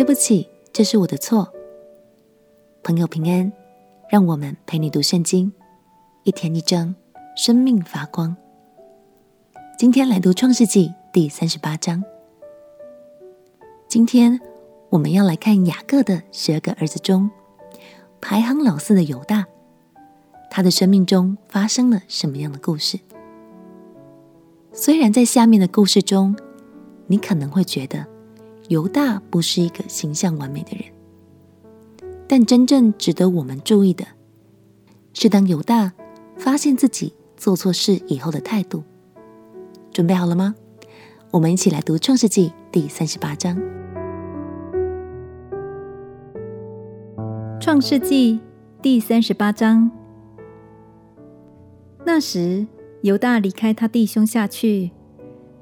对不起，这是我的错。朋友平安，让我们陪你读圣经，一天一章，生命发光。今天来读创世纪第三十八章。今天我们要来看雅各的十二个儿子中，排行老四的犹大，他的生命中发生了什么样的故事？虽然在下面的故事中，你可能会觉得犹大不是一个形象完美的人，但真正值得我们注意的是，当犹大发现自己做错事以后的态度。准备好了吗？我们一起来读《创世纪》第三十八章。《创世纪》第三十八章。那时，犹大离开他弟兄下去，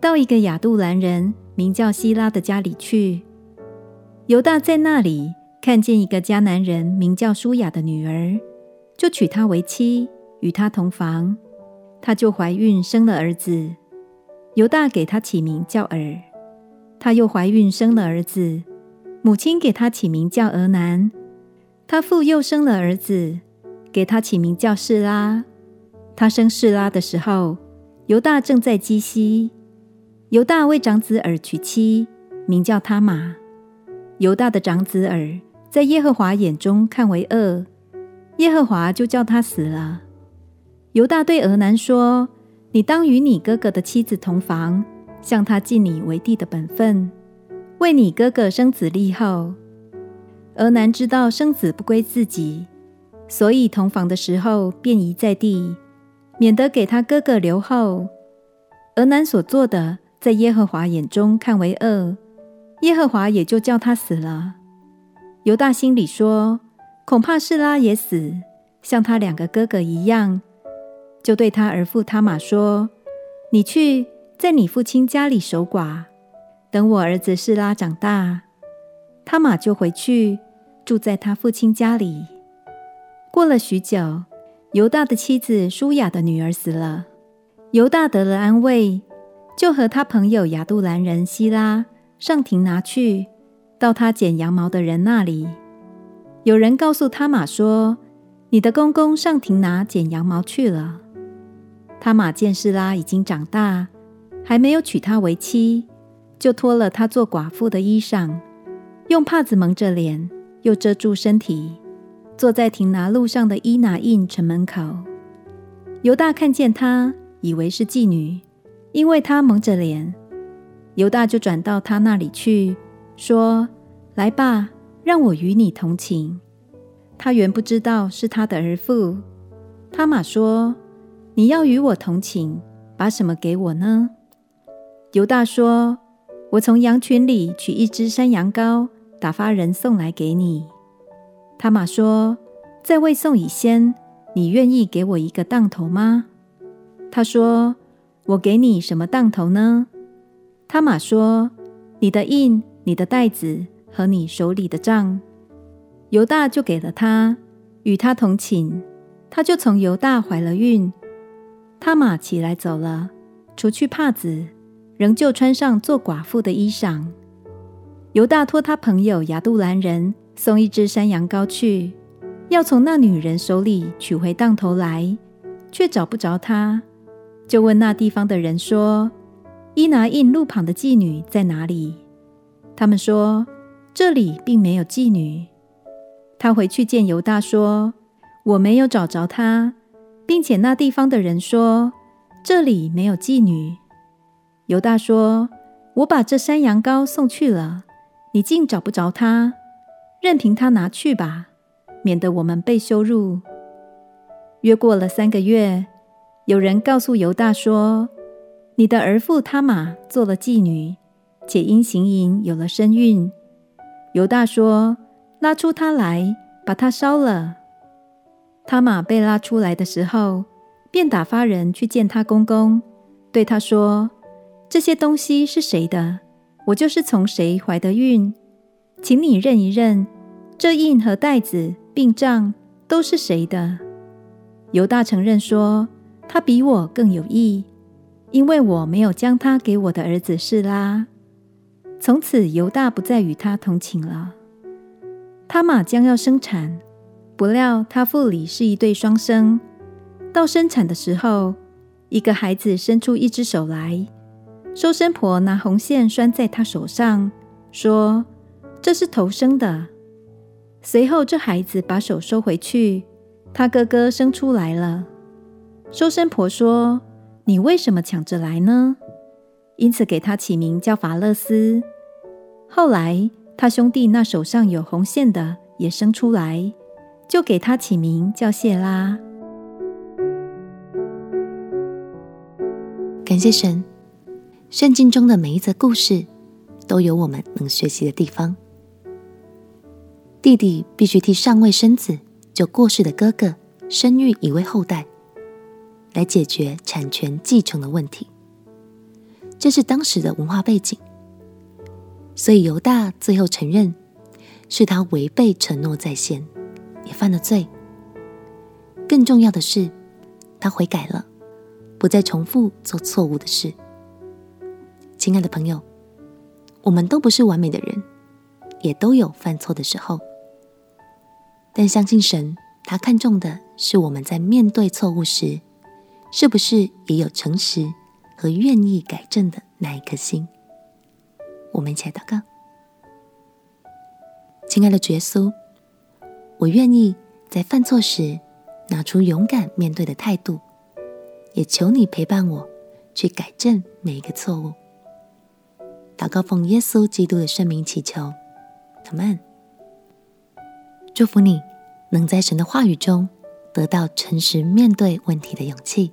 到一个亚杜兰人名叫希拉的家里去。犹大在那里看见一个迦南人名叫舒雅的女儿，就娶她为妻，与她同房。她就怀孕生了儿子。犹大给她起名叫珥。她又怀孕生了儿子，母亲给她起名叫俄南。她复又生了儿子，给他起名叫示拉。他生示拉的时候，犹大正在基西。犹大为长子珥娶妻，名叫他玛。犹大的长子珥在耶和华眼中看为恶，耶和华就叫他死了。犹大对俄南说：“你当与你哥哥的妻子同房，向他尽你为弟的本分，为你哥哥生子立后。”俄南知道生子不归自己，所以同房的时候便夷在地。免得给他哥哥留后。俄南所做的，在耶和华眼中看为恶，耶和华也就叫他死了。犹大心里说：恐怕示拉也死，像他两个哥哥一样，就对他儿父他玛说：“你去在你父亲家里守寡，等我儿子示拉长大，他玛就回去住在他父亲家里。”过了许久。犹大的妻子舒雅的女儿死了，犹大得了安慰，就和他朋友亚杜兰人希拉上亭拿去，到他剪羊毛的人那里。有人告诉他马说：“你的公公上亭拿剪羊毛去了。”他马见示拉已经长大，还没有娶她为妻，就脱了她做寡妇的衣裳，用帕子蒙着脸，又遮住身体。坐在亭拿路上的伊拿印城门口，犹大看见她，以为是妓女，因为他蒙着脸。犹大就转到他那里去，说：“来吧，让我与你同寝。”他原不知道是他的儿父。他马说：“你要与我同寝，把什么给我呢？”犹大说：“我从羊群里取一只山羊羔，打发人送来给你。”他马说：“在未送以先，你愿意给我一个当头吗？”他说：“我给你什么当头呢？”他马说：“你的印、你的袋子和你手里的杖。”犹大就给了他，与他同寝，他就从犹大怀了孕。他马起来走了，除去帕子，仍旧穿上做寡妇的衣裳。犹大托他朋友亚杜兰人。送一只山羊羔去，要从那女人手里取回当头来，却找不着她，就问那地方的人说：“伊拿印路旁的妓女在哪里？”他们说：“这里并没有妓女。”他回去见犹大说：“我没有找着她，并且那地方的人说这里没有妓女。”犹大说：“我把这山羊羔送去了，你竟找不着她。”任凭他拿去吧，免得我们被羞辱。约过了三个月，有人告诉犹大说：“你的儿父他玛做了妓女，且因行淫有了身孕。”犹大说：“拉出他来，把他烧了。”他玛被拉出来的时候，便打发人去见他公公，对他说：“这些东西是谁的？我就是从谁怀的孕？”请你认一认，这印和袋子病杖都是谁的？犹大承认说：“他比我更有义，因为我没有将他给我的儿子示拉。”从此犹大不再与他同寝了。他马将要生产，不料他腹里是一对双生。到生产的时候，一个孩子伸出一只手来，收生婆拿红线拴在他手上，说：“这是头生的。”随后这孩子把手收回去，他哥哥生出来了。收生婆说：“你为什么抢着来呢？”因此给他起名叫法勒斯。后来他兄弟那手上有红线的也生出来，就给他起名叫谢拉。感谢神，圣经中的每一则故事都有我们能学习的地方。弟弟必须替尚未生子就过世的哥哥生育一位后代。来解决产权继承的问题，这是当时的文化背景。所以犹大最后承认，是他违背承诺在先，也犯了罪。更重要的是，他悔改了，不再重复做错误的事。亲爱的朋友，我们都不是完美的人，也都有犯错的时候。但相信神，他看重的是我们在面对错误时，是不是也有诚实和愿意改正的那一颗心？我们一起来祷告。亲爱的主耶稣，我愿意在犯错时拿出勇敢面对的态度，也求你陪伴我去改正每一个错误。祷告奉耶稣基督的圣名祈求，阿门。祝福你能在神的话语中得到诚实面对问题的勇气。